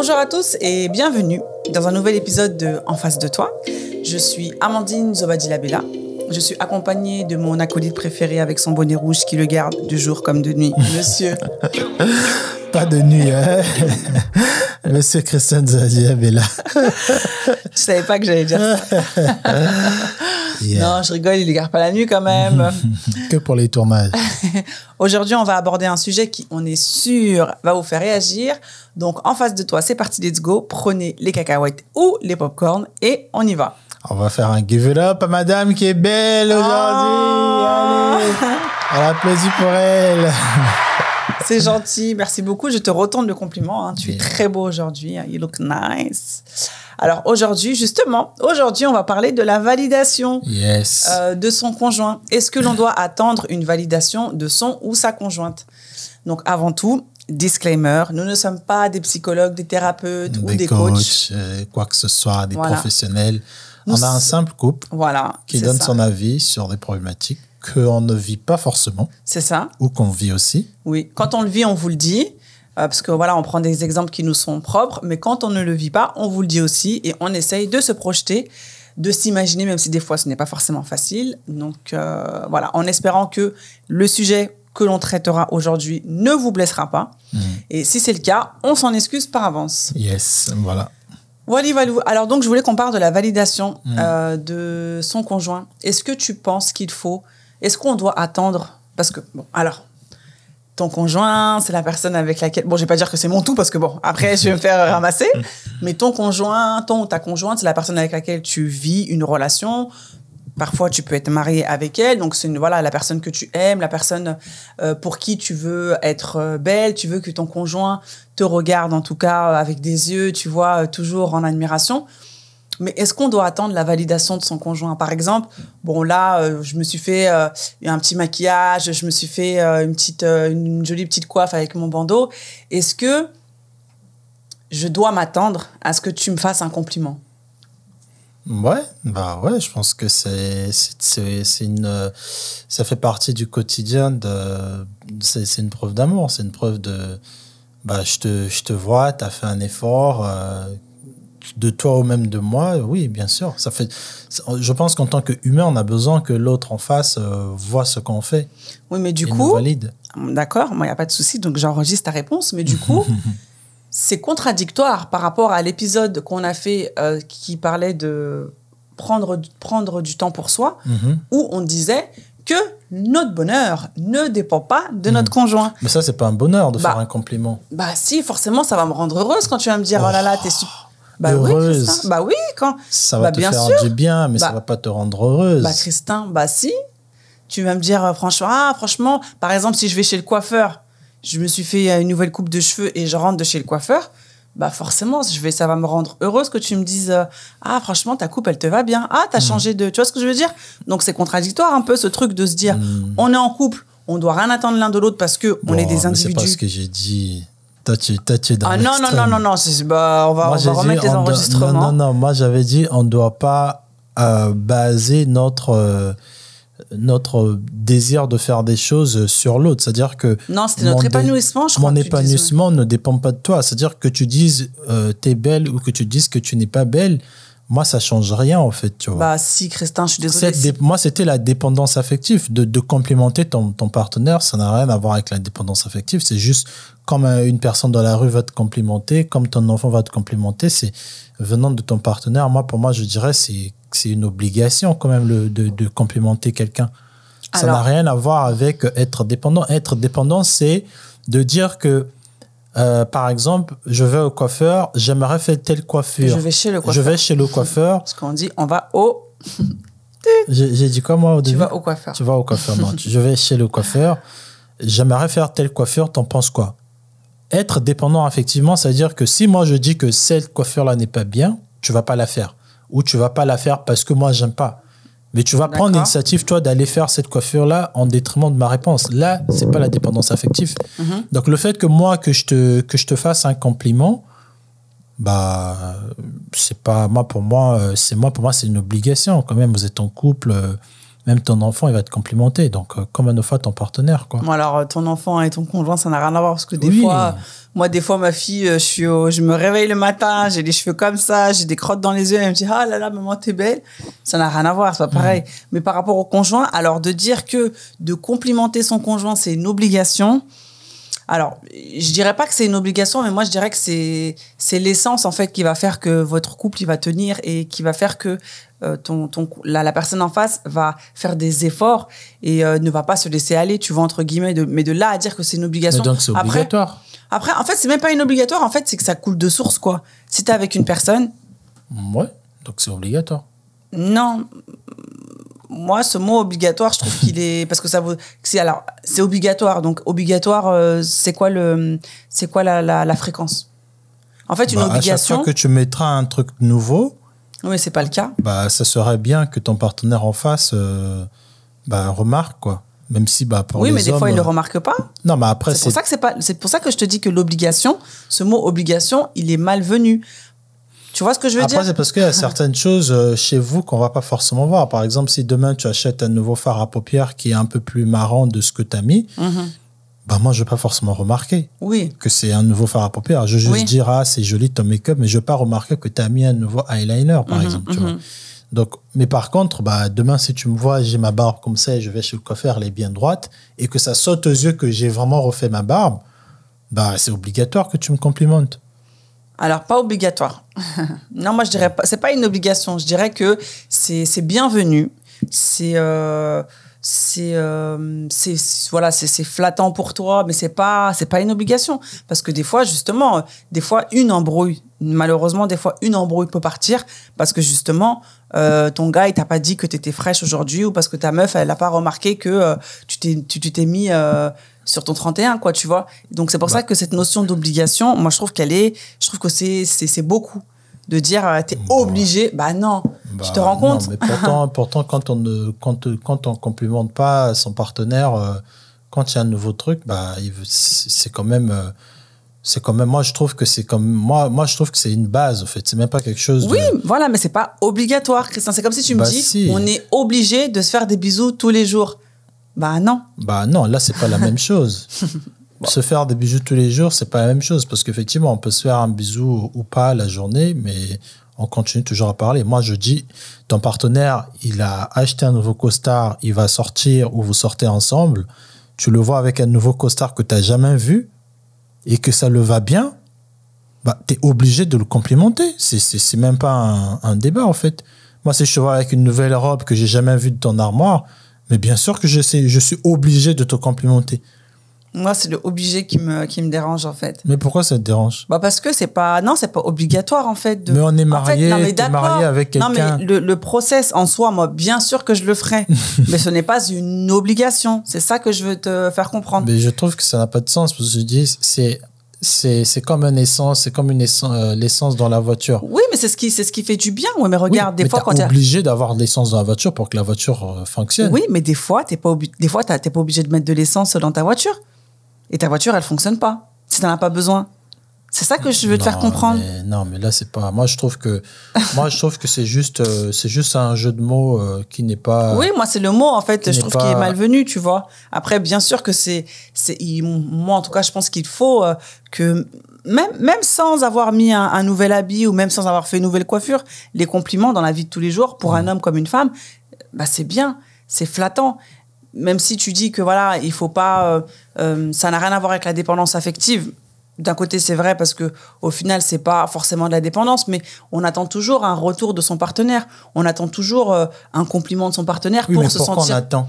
Bonjour à tous et bienvenue dans un nouvel épisode de En face de toi. Je suis Amandine Zobadilabella. Je suis accompagnée de mon acolyte préféré avec son bonnet rouge qui le garde de jour comme de nuit, monsieur. Pas de nuit, hein Monsieur Christian Zobadilabella. Je savais pas que j'allais dire ça. Non, je rigole, il ne garde pas la nuit quand même. que pour les tournages. Aujourd'hui, on va aborder un sujet qui, on est sûr, va vous faire réagir. Donc, en face de toi, c'est parti, let's go. Prenez les cacahuètes ou les popcorns et on y va. On va faire un give it up à madame qui est belle aujourd'hui. Oh. Allez. Elle applaudit pour elle. C'est gentil, merci beaucoup. Je te retourne le compliment. hein. Tu es très beau aujourd'hui. You look nice. Alors aujourd'hui, justement, aujourd'hui, on va parler de la validation Yes. euh, de son conjoint. Est-ce que l'on doit attendre une validation de son ou sa conjointe? Donc avant tout, disclaimer, nous ne sommes pas des psychologues, des thérapeutes ou des coachs. euh, quoi que ce soit, des Voilà. professionnels. Nous on a un simple couple Voilà, qui donne ça. son avis sur des problématiques qu'on ne vit pas forcément C'est ça. ou qu'on vit aussi. Oui, quand on le vit, on vous le dit. Euh, parce que voilà, on prend des exemples qui nous sont propres, mais quand on ne le vit pas, on vous le dit aussi et on essaye de se projeter, de s'imaginer, même si des fois ce n'est pas forcément facile. Donc euh, voilà, en espérant que le sujet que l'on traitera aujourd'hui ne vous blessera pas. Et si c'est le cas, on s'en excuse par avance. Yes, voilà. Voilà, Valou. Alors donc, je voulais qu'on parle de la validation euh, de son conjoint. Est-ce que tu penses qu'il faut, est-ce qu'on doit attendre? Parce que, bon, alors, ton conjoint, c'est la personne avec laquelle, bon, je vais pas dire que c'est mon tout parce que bon, après, je vais me faire ramasser. Mais ton conjoint, ton ou ta conjointe, c'est la personne avec laquelle tu vis une relation. Parfois, tu peux être marié avec elle, donc c'est voilà la personne que tu aimes, la personne euh, pour qui tu veux être euh, belle, tu veux que ton conjoint te regarde en tout cas avec des yeux, tu vois, euh, toujours en admiration. Mais est-ce qu'on doit attendre la validation de son conjoint? Par exemple, bon là, euh, je me suis fait euh, un petit maquillage, je me suis fait euh, une petite, une jolie petite coiffe avec mon bandeau. Est-ce que je dois m'attendre à ce que tu me fasses un compliment? Ouais, bah ouais, je pense que c'est c'est c'est une ça fait partie du quotidien de c'est c'est une preuve d'amour, c'est une preuve de bah je te je te vois, tu as fait un effort de toi ou même de moi, oui, bien sûr, ça fait je pense qu'en tant qu'humain, on a besoin que l'autre en face euh, voit ce qu'on fait Oui, mais du et coup, valide. D'accord, moi, il n'y a pas de souci, donc j'enregistre ta réponse. Mais du coup, c'est contradictoire par rapport à l'épisode qu'on a fait euh, qui parlait de prendre, prendre du temps pour soi, Mhm. où on disait que notre bonheur ne dépend pas de notre conjoint. Mais ça c'est pas un bonheur de Bah, faire un compliment. Bah si, forcément, ça va me rendre heureuse quand tu vas me dire, oh, là là, t'es super... Bah oui, heureuse. Christin. Bah oui, quand... Ça va Bah, te bien faire sûr. du bien, mais ça Bah, va pas te rendre heureuse. Bah Christin, bah si. Tu vas me dire euh, franchement, ah franchement, par exemple, si je vais chez le coiffeur, je me suis fait euh, une nouvelle coupe de cheveux et je rentre de chez le coiffeur, bah forcément, je vais, ça va me rendre heureuse que tu me dises, euh, ah franchement, ta coupe, elle te va bien. Ah, t'as changé de... Tu vois ce que je veux dire? Donc c'est contradictoire un peu ce truc de se dire, on est en couple, on doit rien attendre l'un de l'autre parce que on est des mais C'est individus. pas ce que j'ai dit. Toi, tu, toi, tu es dans Ah non, non, non, non, non, c'est- bah, on va, on va remettre les enregistrements. Non, non, non. Moi, j'avais dit, on ne doit pas euh, baser notre, euh, notre désir de faire des choses sur l'autre. C'est-à-dire que. Non, c'était mon notre dé- épanouissement, je crois. Mon que tu disais. épanouissement ne dépend pas de toi. C'est-à-dire que tu dises euh, t'es belle ou que tu dises que tu n'es pas belle. Moi, ça change rien, en fait, tu vois. Bah si, Christin, je suis désolée. Dé- Moi, c'était la dépendance affective. De, de complimenter ton, ton partenaire, ça n'a rien à voir avec la dépendance affective. C'est juste comme euh, une personne dans la rue va te complimenter, comme ton enfant va te complimenter, c'est venant de ton partenaire. Moi, pour moi, je dirais c'est c'est une obligation quand même le, de, de complimenter quelqu'un. Ça n'a rien à voir avec être dépendant. Être dépendant, c'est de dire que, euh, par exemple, je vais au coiffeur, j'aimerais faire telle coiffure. Je vais chez le Je coiffeur. vais chez le coiffeur. Parce qu'on dit, on va au... J'ai dit quoi, moi, au Tu début vas au coiffeur. Tu vas au coiffeur, non. tu- Je vais chez le coiffeur. J'aimerais faire telle coiffure, t'en penses quoi? Être dépendant, effectivement, ça veut dire que si moi je dis que cette coiffure-là n'est pas bien, tu vas pas la faire. Ou tu vas pas la faire parce que moi j'aime pas. Mais tu vas prendre l'initiative, toi, d'aller faire cette coiffure-là en détriment de ma réponse. Là, c'est pas la dépendance affective. Mhm. Donc, le fait que moi, que je te, que je te fasse un compliment, bah, c'est pas, moi, pour moi, euh, c'est moi, pour moi, c'est une obligation. Quand même, vous êtes en couple, euh, même ton enfant, il va te complimenter. Donc, euh, comme une fois ton partenaire, quoi. Bon, alors, ton enfant et ton conjoint, ça n'a rien à voir parce que des Oui. fois, moi, des fois, ma fille, euh, je, suis au- je me réveille le matin, j'ai les cheveux comme ça, j'ai des crottes dans les yeux, elle me dit Ah là là, maman, t'es belle. Ça n'a rien à voir, c'est pas pareil. Mais par rapport au conjoint, alors de dire que de complimenter son conjoint, c'est une obligation. Alors, je dirais pas que c'est une obligation, mais moi je dirais que c'est c'est l'essence en fait qui va faire que votre couple il va tenir et qui va faire que euh, ton ton la, la personne en face va faire des efforts et euh, ne va pas se laisser aller, tu vois entre guillemets. De, mais de là à dire que c'est une Mais obligation. donc, c'est Après, obligatoire. après, en fait, c'est même pas une obligatoire. En fait, c'est que ça coule de source quoi. Si t'es avec une personne, Ouais, donc c'est obligatoire. non. Moi, ce mot obligatoire, je trouve qu'il est parce que ça vaut. C'est alors, c'est obligatoire. Donc obligatoire, euh, c'est quoi le, c'est quoi la, la, la fréquence? En fait, une Bah, À chaque obligation. fois que tu mettras un truc nouveau, Oui, c'est pas le cas. bah, ça serait bien que ton partenaire en face euh, bah, remarque, quoi. Même si, bah, pour oui, les mais des hommes, fois, il le remarque pas. Non, mais après, C'est pour ça que c'est pas. C'est pour ça que je te dis que l'obligation, ce mot obligation, il est malvenu. Tu vois ce que je veux Après, dire c'est parce qu'il y a certaines choses euh, chez vous qu'on va pas forcément voir. Par exemple, si demain tu achètes un nouveau fard à paupières qui est un peu plus marrant de ce que tu as mis, Mhm. bah moi, je vais pas forcément remarquer Oui. que c'est un nouveau fard à paupières. Je vais juste Oui. dire, ah, c'est joli ton make-up, mais je vais pas remarquer que tu as mis un nouveau eyeliner, par Mhm, exemple. Tu mhm. vois. Donc, mais par contre, bah, demain, si tu me vois, j'ai ma barbe comme ça et je vais chez le coiffeur, elle est bien droite, et que ça saute aux yeux que j'ai vraiment refait ma barbe, bah, c'est obligatoire que tu me complimentes. Alors, pas obligatoire. non, moi, je dirais pas. C'est pas une obligation. Je dirais que c'est bienvenu. C'est. euh, c'est euh, c'est voilà c'est flattant pour toi mais c'est pas c'est pas une obligation parce que des fois justement des fois une embrouille malheureusement des fois une embrouille peut partir parce que justement euh, ton gars il t'a pas dit que tu étais fraîche aujourd'hui ou parce que ta meuf elle a pas remarqué que euh, tu t'es tu t'es mis euh, sur ton 31 quoi tu vois donc c'est pour ça que cette notion d'obligation moi je trouve qu'elle est je trouve que c'est c'est beaucoup de dire euh, t'es obligé bah non tu te Bah, rends compte non, mais pourtant, pourtant quand on ne quand, quand on complimente pas son partenaire, euh, quand il y a un nouveau truc, bah c'est quand même euh, c'est quand même moi je trouve que c'est comme moi moi je trouve que c'est une base en fait. C'est même pas quelque chose. de- Oui, voilà, mais c'est pas obligatoire, Christian. C'est comme si tu me Bah, dis, si. on est obligé de se faire des bisous tous les jours. Bah non. Bah non, là c'est pas la même chose. Se faire des bisous tous les jours, c'est pas la même chose parce qu'effectivement, on peut se faire un bisou ou pas la journée, mais on continue toujours à parler. Moi, je dis, ton partenaire, il a acheté un nouveau costard, il va sortir ou vous sortez ensemble, tu le vois avec un nouveau costard que tu n'as jamais vu et que ça le va bien, bah, tu es obligé de le complimenter. C'est- même pas un, un débat en fait. Moi, si je te vois avec une nouvelle robe que j'ai jamais vue de ton armoire, mais bien sûr que je, sais, je suis obligé de te complimenter. Moi, c'est le obligé qui me, qui me dérange, en fait. Mais pourquoi ça te dérange? Bah parce que c'est pas non c'est pas obligatoire en fait de Mais on est En fait, marié, non, mais t'es marié avec non quelqu'un. mais le, le process en soi moi bien sûr que je le ferai mais ce n'est pas une obligation c'est ça que je veux te faire comprendre Mais je trouve que ça n'a pas de sens parce que je dis, c'est c'est comme une essence, c'est comme une essence, euh, l'essence dans la voiture. oui mais c'est ce qui c'est ce qui fait du bien oui mais regarde Oui, des mais fois t'es quand a- obligé d'avoir de l'essence dans la voiture pour que la voiture euh, fonctionne. oui mais des fois t'es pas des fois t'es pas obligé de mettre de l'essence dans ta voiture et ta voiture elle fonctionne pas si t'en as pas besoin c'est ça que je veux te faire comprendre mais- non, mais là c'est pas. Moi je trouve que moi je trouve que c'est juste euh, c'est juste un jeu de mots euh, qui n'est pas. Oui, moi, c'est le mot, en fait, je trouve pas- qu'il est malvenu, tu vois. Après, bien sûr que c'est. c'est Moi, en tout cas, je pense qu'il faut euh, que, même, même sans avoir mis un, un nouvel habit ou même sans avoir fait une nouvelle coiffure, les compliments dans la vie de tous les jours, pour un homme comme une femme, bah, c'est bien, c'est flattant. Même si tu dis que, voilà, il faut pas. euh, euh, ça n'a rien à voir avec la dépendance affective. D'un côté, c'est vrai parce que au final, c'est pas forcément de la dépendance, mais on attend toujours un retour de son partenaire. On attend toujours euh, un compliment de son partenaire Oui, pour mais se pourquoi sentir. on attend?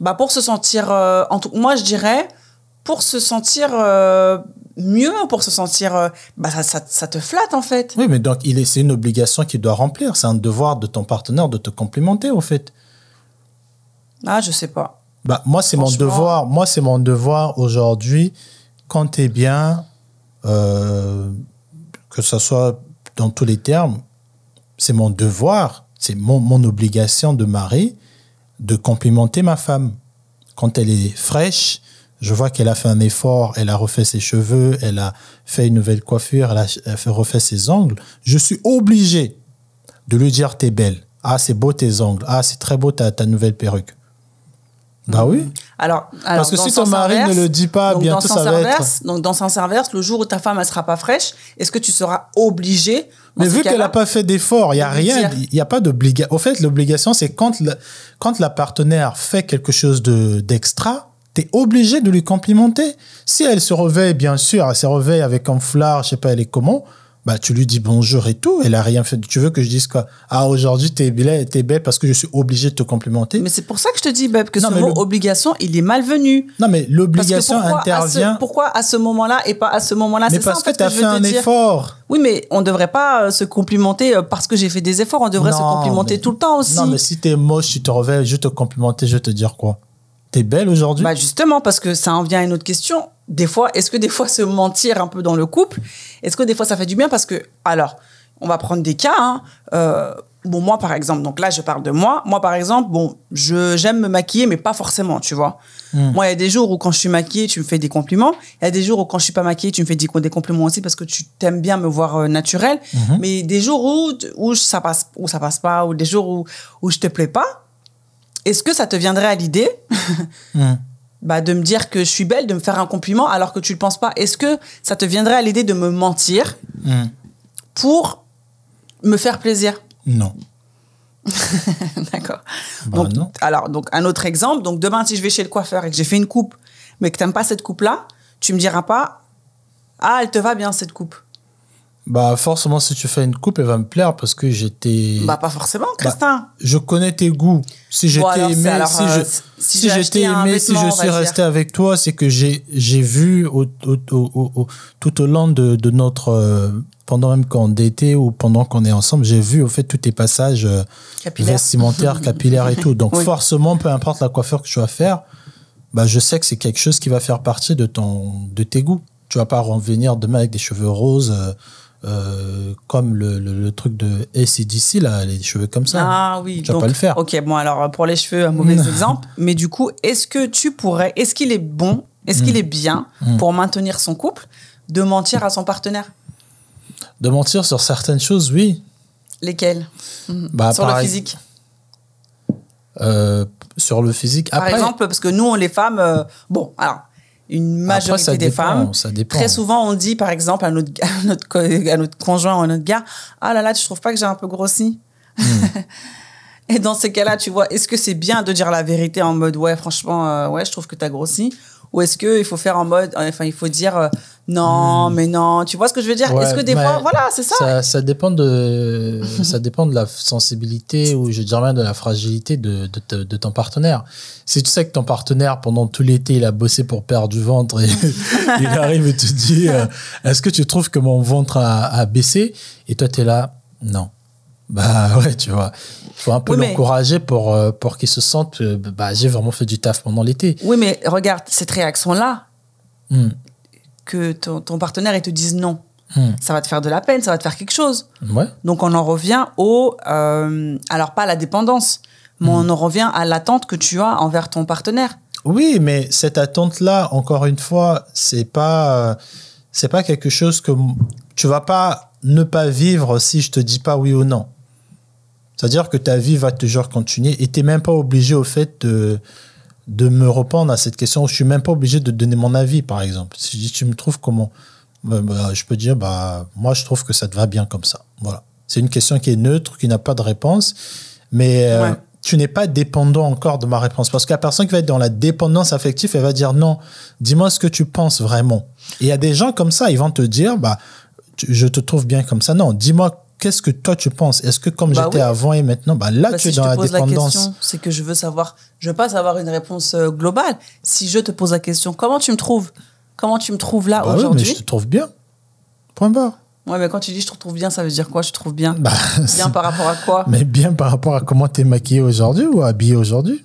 Bah pour se sentir. euh, en tout, moi, je dirais pour se sentir euh, mieux, pour se sentir. bah ça, ça, ça te flatte en fait. Oui, mais donc il est c'est une obligation qu'il doit remplir. C'est un devoir de ton partenaire de te complimenter au fait. Ah, je sais pas. Bah, moi, c'est mon devoir. Moi, c'est mon devoir aujourd'hui, es bien, euh, que ce soit dans tous les termes, c'est mon devoir, c'est mon, obligation de mari de complimenter ma femme. Quand elle est fraîche, je vois qu'elle a fait un effort, elle a refait ses cheveux, elle a fait une nouvelle coiffure, elle a, refait ses ongles. Je suis obligé de lui dire t'es belle. Ah, c'est beau tes ongles. Ah, c'est très beau ta nouvelle perruque. Bah oui. Alors, alors, Parce que si ton mari inverse- ne le dit pas, bientôt ça va être. Donc, dans sens inverse, le jour où ta femme, elle sera pas fraîche, est-ce que tu seras obligé Mais vu qu'elle n'a pas fait d'effort, il n'y a rien, il n'y a pas d'obligation. Au fait, l'obligation, c'est quand, le- quand la partenaire fait quelque chose de- d'extra, tu es obligé de lui complimenter. Si elle se réveille, bien sûr, elle se réveille avec un foulard, je sais pas, elle est comment, bah, tu lui dis bonjour et tout, elle a rien fait. Tu veux que je dise quoi? Ah, aujourd'hui, tu es belle, t'es belle parce que je suis obligé de te complimenter. Mais c'est pour ça que je te dis, Beb, que Non, ce mot le- obligation, il est malvenu. non, mais Parce l'obligation pourquoi à ce- intervient. pourquoi à ce moment-là et pas à ce moment-là? Mais C'est ça, parce en fait, que tu as je fait un dire. effort. Oui, mais on ne devrait pas euh, se complimenter euh, parce que j'ai fait des efforts. On devrait se complimenter mais- tout le temps aussi. Non, mais si tu es moche, tu te réveilles, je te complimenter, je vais te dire quoi? T'es belle aujourd'hui? Bah justement, parce que ça en vient à une autre question. Des fois, est-ce que des fois se mentir un peu dans le couple, est-ce que des fois ça fait du bien? Parce que, alors, on va prendre des cas. hein. Euh, bon, moi par exemple, donc là je parle de moi. Moi par exemple, bon, je j'aime me maquiller, mais pas forcément, tu vois. Hmm. Moi, il y a des jours où quand je suis maquillée, tu me fais des compliments. Il y a des jours où quand je suis pas maquillée, tu me fais des, des compliments aussi parce que tu t'aimes bien me voir euh, naturelle. Mhm. Mais des jours où, où ça passe, où ça passe pas, ou des jours où, où je te plais pas, est-ce que ça te viendrait à l'idée Hmm. bah, de me dire que je suis belle, de me faire un compliment alors que tu le penses pas. Est-ce que ça te viendrait à l'idée de me mentir Hmm. pour me faire plaisir? Non. D'accord. Bah donc, non. alors, donc un autre exemple. Donc demain, si je vais chez le coiffeur et que j'ai fait une coupe, mais que t'aimes pas cette coupe-là, tu me diras pas, ah, elle te va bien cette coupe. Bah, forcément, si tu fais une coupe, elle va me plaire parce que j'étais. Bah pas forcément, Christin. je connais tes goûts. Si j'étais Bon, c'est- aimé, alors, si euh, je, si si, j'ai j'étais aimé, si je suis resté dire. avec toi, c'est que j'ai, j'ai vu au, au- au- au- au- tout au long de, de notre, euh, pendant même qu'on était ou pendant qu'on est ensemble, j'ai vu au fait tous tes passages euh, Capillaire. vestimentaires, capillaires et tout. Donc Oui. forcément, peu importe la coiffure que tu vas faire, bah, je sais que c'est quelque chose qui va faire partie de ton, de tes goûts. Tu vas pas revenir demain avec des cheveux roses. Euh, euh, comme le, le, le truc de ACDC, là, les cheveux comme ça. Ah oui, Tu vas pas le faire. Ok, bon alors pour les cheveux, un mauvais exemple. Mais du coup, est-ce que tu pourrais, est-ce qu'il est bon, est-ce Mm. qu'il est bien pour maintenir son couple de mentir à son partenaire? De mentir sur certaines choses, oui. Lesquelles? Bah, Sur le physique. Euh, sur le physique. Par Après, exemple, parce que nous, les femmes, euh, bon, alors, une majorité après, ça des dépend, femmes, ça dépend. très souvent, on dit, par exemple, à notre, à notre, à notre conjoint ou à notre gars, ah là là, tu trouves pas que j'ai un peu grossi Hmm? Et dans ces cas-là, tu vois, est-ce que c'est bien de dire la vérité en mode, ouais, franchement, euh, ouais, je trouve que tu as grossi Ou est-ce qu'il faut faire en mode, enfin, il faut dire, euh, non, mais non, tu vois ce que je veux dire? Hmm. Ouais, Est-ce que des fois, voilà, c'est ça, ça, ça dépend de, ça dépend de la sensibilité ou je dirais même de la fragilité de, de ton partenaire. Si tu sais que ton partenaire, pendant tout l'été, il a bossé pour perdre du ventre et il arrive et te dit euh, Est-ce que tu trouves que mon ventre a, a baissé? Et toi, tu es là Non. Bah ouais, tu vois. Il faut un peu Oui, mais- l'encourager pour, euh, pour qu'il se sente euh, Bah, j'ai vraiment fait du taf pendant l'été. Oui, mais regarde, cette réaction-là, Hmm. que ton, ton partenaire, il te dise non, Hmm. ça va te faire de la peine, ça va te faire quelque chose. Ouais. Donc on en revient au, euh, alors pas à la dépendance, mais Hmm. on en revient à l'attente que tu as envers ton partenaire. Oui, mais cette attente-là, encore une fois, c'est pas, euh, c'est pas quelque chose que tu vas pas ne pas vivre si je te dis pas oui ou non. C'est-à-dire que ta vie va toujours continuer et tu n'es même pas obligé au fait de, de me répondre à cette question. Je suis même pas obligé de donner mon avis, par exemple. Si tu me trouves comment, bah, bah, je peux dire, bah, moi, je trouve que ça te va bien comme ça. Voilà. C'est une question qui est neutre, qui n'a pas de réponse, mais euh, tu n'es pas dépendant encore de ma réponse. Parce que la personne qui va être dans la dépendance affective, elle va dire non, dis-moi ce que tu penses vraiment. Et il y a des gens comme ça, ils vont te dire, bah, tu- je te trouve bien comme ça. Non, dis-moi qu'est-ce que toi tu penses? Est-ce que comme Bah j'étais oui. avant et maintenant, bah, là Bah, tu es si dans je te la pose la dépendance. question, c'est que je veux savoir, je veux pas savoir une réponse euh, globale. Si je te pose la question, comment tu me trouves? Comment tu me trouves là Bah oui, mais aujourd'hui je te trouve bien. Point barre. Ouais, mais quand tu dis je te trouve bien, ça veut dire quoi? Je te trouve bien Bien par rapport à quoi? Mais bien par rapport à comment tu es maquillé aujourd'hui ou habillé aujourd'hui.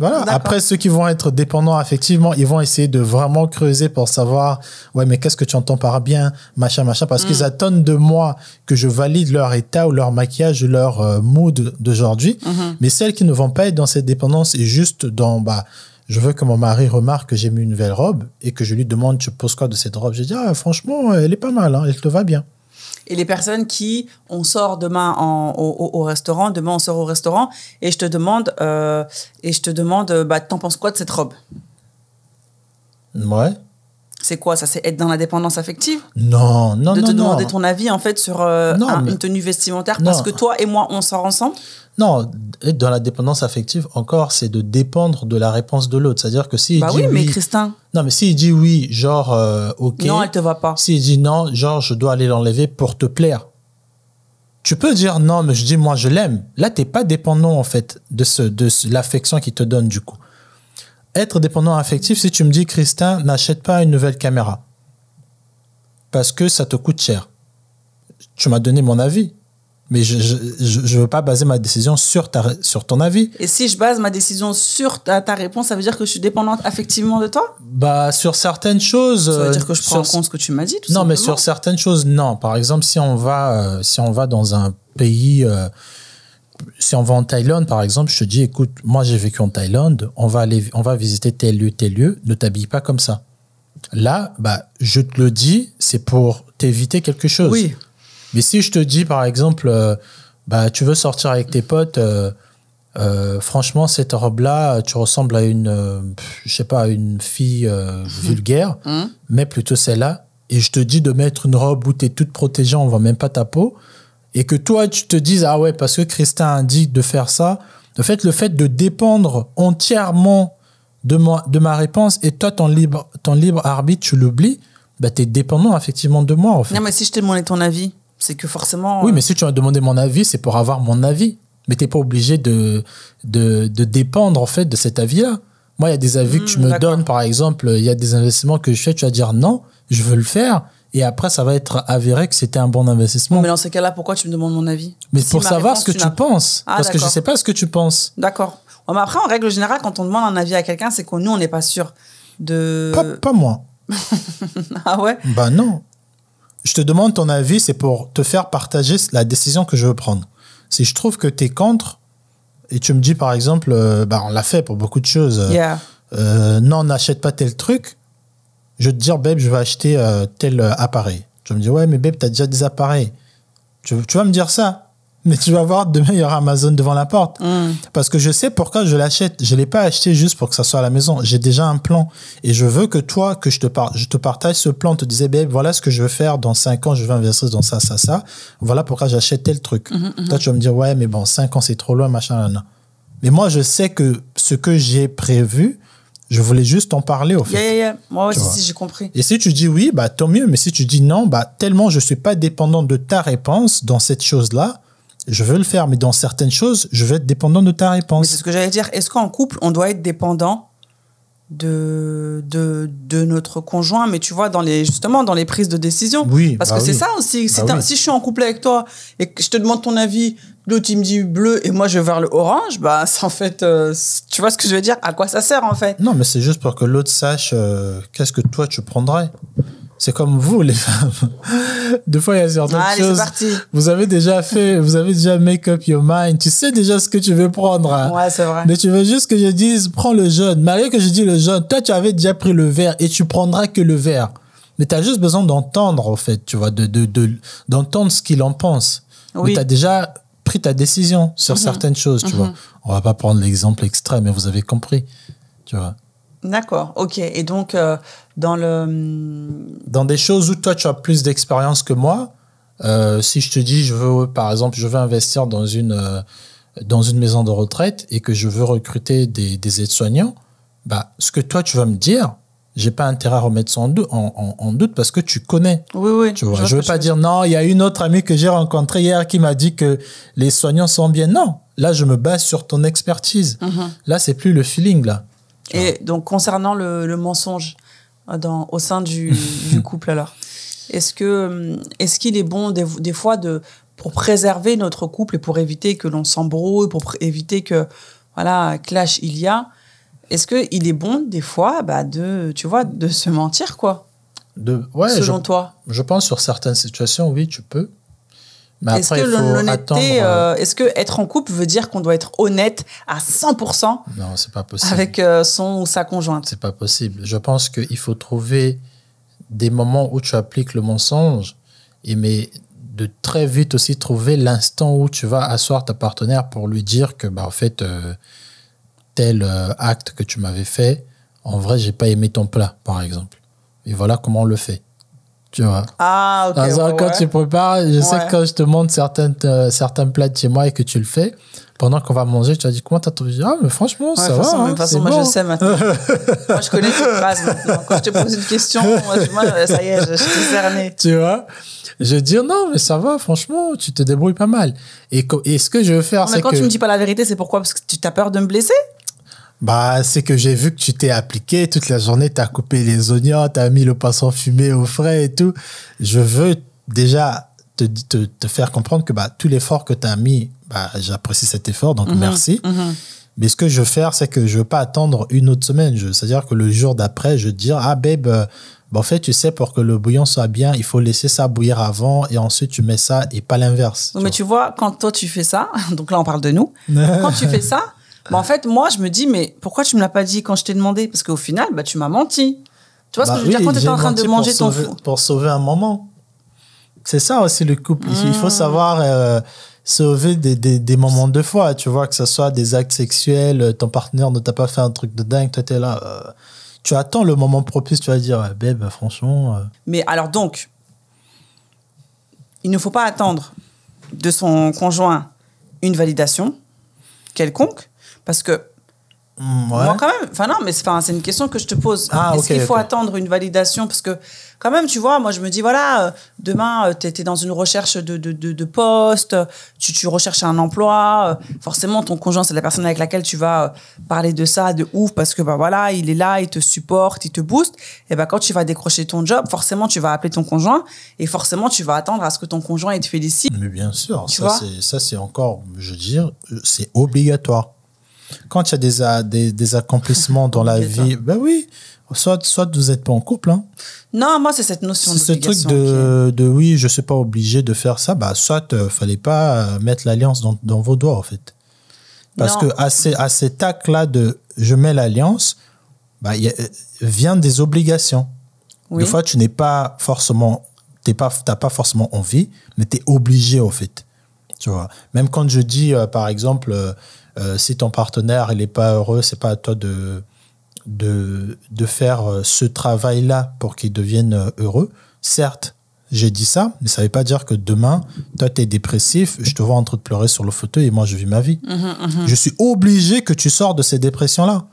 Voilà. Après, ceux qui vont être dépendants, effectivement, ils vont essayer de vraiment creuser pour savoir, ouais, mais qu'est-ce que tu entends par bien, machin, machin, parce Mm. qu'ils attendent de moi que je valide leur état ou leur maquillage, ou leur euh, mood d'aujourd'hui. Mhm. Mais celles qui ne vont pas être dans cette dépendance et juste dans, bah, je veux que mon mari remarque que j'ai mis une nouvelle robe et que je lui demande, tu poses quoi de cette robe? Je dis, ah, franchement, elle est pas mal, hein, elle te va bien. Et les personnes qui, on sort demain en, au, au, restaurant, demain on sort au restaurant, et je te demande, euh, et je te demande, bah, t'en penses quoi de cette robe? Ouais. C'est quoi ça? C'est être dans la dépendance affective? Non, non, De non. te non. demander ton avis en fait sur euh, Non, un- mais- une tenue vestimentaire parce que toi et moi on sort ensemble? Non, être dans la dépendance affective, encore, c'est de dépendre de la réponse de l'autre. C'est-à-dire que s'il Bah dit oui, mais oui. Christin, Non, mais s'il dit oui, genre, euh, ok. non, elle te va pas. S'il dit non, genre, je dois aller l'enlever pour te plaire. Tu peux dire non, mais je dis moi, je l'aime. Là, t'es pas dépendant, en fait, de, ce, de ce- l'affection qu'il te donne, du coup. Être dépendant affectif, si tu me dis, Christin, n'achète pas une nouvelle caméra. Parce que ça te coûte cher. Tu m'as donné mon avis. Mais je je veux pas baser ma décision sur, ta, sur ton avis. Et si je base ma décision sur ta, ta réponse, ça veut dire que je suis dépendante affectivement de toi? Bah, sur certaines choses. Ça veut euh, dire que je prends en compte ce que tu m'as dit, tout Non, mais sur certaines choses, non. Par exemple, si on va, euh, si on va dans un pays, euh, si on va en Thaïlande, par exemple, je te dis, écoute, moi j'ai vécu en Thaïlande, on va aller, on va visiter tel lieu, tel lieu, ne t'habille pas comme ça. Là, bah, je te le dis, c'est pour t'éviter quelque chose. Oui. Mais si je te dis, par exemple, euh, bah, tu veux sortir avec tes potes, euh, euh, franchement, cette robe-là, tu ressembles à une, je sais pas, à une fille vulgaire, Hum. mais plutôt celle-là. Et je te dis de mettre une robe où tu es toute protégée, on voit même pas ta peau. Et que toi, tu te dises, ah ouais, parce que Christin a dit de faire ça. En fait, le fait de dépendre entièrement de, moi, de ma réponse et toi, ton libre, ton libre arbitre, tu l'oublies, bah, tu es dépendant effectivement de moi, en fait. Non, mais si je t'ai demandé ton avis, c'est que forcément. Oui, mais si tu m'as demandé mon avis, c'est pour avoir mon avis. Mais t'es pas obligé de, de, de dépendre en fait de cet avis-là. Moi, il y a des avis que tu Hmm, me donnes, par exemple, il y a des investissements que je fais, tu vas dire non, je veux le faire. Et après, ça va être avéré que c'était un bon investissement. Mais dans ces cas-là, pourquoi tu me demandes mon avis? Mais Si pour savoir réponse, ce que tu penses. Ah, parce que je d'accord. sais pas ce que tu penses. D'accord. Ouais, mais après, en règle générale, quand on demande un avis à quelqu'un, c'est que nous, on n'est pas sûr de. Pas, pas moi. Ah ouais? Bah non. Je te demande ton avis, c'est pour te faire partager la décision que je veux prendre. Si je trouve que tu es contre, et tu me dis par exemple, euh, bah, on l'a fait pour beaucoup de choses, euh, Yeah. euh, non, n'achète pas tel truc, je vais te dire, babe, je vais acheter euh, tel appareil. Tu vas me dire, ouais, mais babe, tu as déjà des appareils. Tu, tu vas me dire ça? Mais tu vas voir, demain, il y aura Amazon devant la porte. Hum. Parce que je sais pourquoi je l'achète. Je ne l'ai pas acheté juste pour que ça soit à la maison. J'ai déjà un plan. Et je veux que toi, que je te, par- je te partage ce plan, te disais, babe, voilà ce que je veux faire dans 5 ans, je veux investir dans ça, ça, ça. Voilà pourquoi j'achète tel truc. Toi, tu vas me dire, ouais, mais bon, 5 ans, c'est trop loin, machin, là, là. Mais moi, je sais que ce que j'ai prévu, je voulais juste en parler, au fait. Yeah, yeah, yeah. Moi, ouais, Tu si, vois. si, j'ai compris. Et si tu dis oui, bah tant mieux. Mais si tu dis non, bah tellement je suis pas dépendant de ta réponse dans cette chose-là, je veux le faire. Mais dans certaines choses, je vais être dépendant de ta Mais réponse. c'est ce que j'allais dire. Est-ce qu'en couple, on doit être dépendant de, de, de notre conjoint, mais tu vois, dans les, justement, dans les prises de décision? Oui, Parce bah que c'est ça aussi. Si, Bah oui. si je suis en couple avec toi et que je te demande ton avis, l'autre il me dit bleu et moi je vais vers le orange, bah c'est en fait, euh, tu vois ce que je veux dire? À quoi ça sert en fait? Non, mais c'est juste pour que l'autre sache euh, qu'est-ce que toi tu prendrais? C'est comme vous, les femmes. Des fois, il y a certaines Allez, choses. parti. Vous avez déjà fait, vous avez déjà make up your mind. Tu sais déjà ce que tu veux prendre. hein. Ouais, c'est vrai. Mais tu veux juste que je dise, prends le jaune. Malgré que je dis le jaune, toi, tu avais déjà pris le vert et tu prendras que le vert. Mais tu as juste besoin d'entendre, en fait, tu vois, de, de, de- d'entendre ce qu'il en pense. Oui. Mhm. Mais tu as déjà pris ta décision sur certaines choses, tu vois. On va pas prendre l'exemple extrême, mais vous avez compris, tu vois. D'accord, ok. Et donc, euh, dans le. hum, Dans des choses où toi, tu as plus d'expérience que moi, euh, si je te dis, je veux, par exemple, je veux investir dans une, euh, dans une maison de retraite et que je veux recruter des, des aides-soignants, bah, ce que toi, tu vas me dire, j'ai pas intérêt à remettre ça en, dou- en, en- en doute parce que tu connais. Oui, oui. Tu vois, vois je ce veux pas dire non, il y a une autre amie que j'ai rencontrée hier qui m'a dit que les soignants sont bien. Non, là, je me base sur ton expertise. Mhm. Là, c'est plus le feeling, là. Et donc, concernant le, le mensonge euh, dans, au sein du, du couple, alors, est-ce que hum, est-ce qu'il est bon des, des fois de pour préserver notre couple et pour éviter que l'on s'embrouille, pour éviter que voilà clash il y a, est-ce que il est bon des fois bah, de tu vois de se mentir quoi? De, ouais, selon je, toi? je pense sur certaines situations, oui, tu peux. Est-ce que l'honnêteté, attendre. euh, est-ce que être en couple veut dire qu'on doit être honnête à 100% Non, c'est pas possible. avec euh, son ou sa conjointe? C'est pas possible. Je pense qu'il faut trouver des moments où tu appliques le mensonge, et mais de très vite aussi trouver l'instant où tu vas asseoir ta partenaire pour lui dire que, bah, en fait, euh, tel acte que tu m'avais fait, en vrai, j'ai pas aimé ton plat, par exemple. Et voilà comment on le fait. Tu vois. Ah, ok. Exemple, ouais, quand tu prépares, je sais que quand je te montre certaines, euh, certains plats de chez moi et que tu le fais, pendant qu'on va manger, tu vas dire comment t'as trouvé? Ah, mais franchement, Ouais, ça va. façon, de hein, toute façon, c'est moi, bon. je sais maintenant. moi, je connais tes phrases maintenant. Quand je te pose une question, moi, moi, ça y est, je, je suis cerné. tu vois? Je vais dire non mais ça va franchement tu te débrouilles pas mal et, et ce que je veux faire Mais c'est quand que tu me dis pas la vérité, c'est pourquoi? Parce que tu as peur de me blesser? Bah c'est que j'ai vu que tu t'es appliqué toute la journée tu as coupé les oignons tu as mis le poisson fumé au frais et tout. Je veux déjà te, te, te faire comprendre que bah tout l'effort que tu as mis bah j'apprécie cet effort donc merci. Mhm. mais ce que je veux faire c'est que je veux pas attendre une autre semaine. Je- c'est à dire que le jour d'après je te dire ah babe euh, bah, en fait tu sais pour que le bouillon soit bien il faut laisser ça bouillir avant et ensuite tu mets ça et pas l'inverse mais tu vois, quand toi tu fais ça, donc là on parle de nous, quand tu fais ça, bah, en fait, moi je me dis, mais pourquoi tu me l'as pas dit quand je t'ai demandé? Parce qu'au final, bah, tu m'as menti. Tu vois ce Bah que je veux dire? oui, Quand tu étais en train de manger ton sauver, fou. Pour sauver un moment. C'est ça aussi le couple. Il faut savoir euh, sauver des, des, des moments de foi. Tu vois, que ce soit des actes sexuels, euh, ton partenaire ne t'a pas fait un truc de dingue, toi t'es là. euh, tu attends le moment propice, tu vas dire, ouais, babe, franchement. euh, Mais alors donc, il ne faut pas attendre de son conjoint une validation quelconque, parce que ouais. Moi, quand même, enfin non, mais c'est une question que je te pose. Ah, Est-ce qu'il faut attendre une validation? Parce que, quand même, tu vois, moi, je me dis, voilà, euh, demain, tu étais dans une recherche de, de, de, de poste, tu, tu recherches un emploi. euh, forcément, ton conjoint, c'est la personne avec laquelle tu vas euh, parler de ça de ouf, parce que, bah voilà, il est là, il te supporte, il te booste. Et bah, quand tu vas décrocher ton job, forcément, tu vas appeler ton conjoint, et forcément, tu vas attendre à ce que ton conjoint il te félicite. Mais bien sûr, Tu ça c'est encore, je veux dire, c'est obligatoire. Quand il y a des, a- des, des accomplissements dans la vie, ben oui, soit, soit vous n'êtes pas en couple, hein. Non, moi, c'est cette notion C'est ce truc est- de, de oui, je suis pas obligé de faire ça, bah, soit euh, fallait pas euh, mettre l'alliance dans, dans vos doigts, en fait. Parce Non. que à, ces, à cet acte-là de je mets l'alliance, bah, il y a- euh, vient des obligations. Oui. Des fois, tu n'es pas forcément, t'es pas, t'as pas forcément envie, mais tu es obligé, au fait. Tu vois. Même quand je dis, euh, par exemple, euh, euh, si ton partenaire, il n'est pas heureux, c'est pas à toi de, de, de faire euh, ce travail-là pour qu'il devienne euh, heureux. Certes, j'ai dit ça, mais ça ne veut pas dire que demain, toi, tu es dépressif, je te vois en train de pleurer sur le fauteuil et moi, je vis ma vie. Mhm, Je suis obligé que tu sors de ces dépressions-là.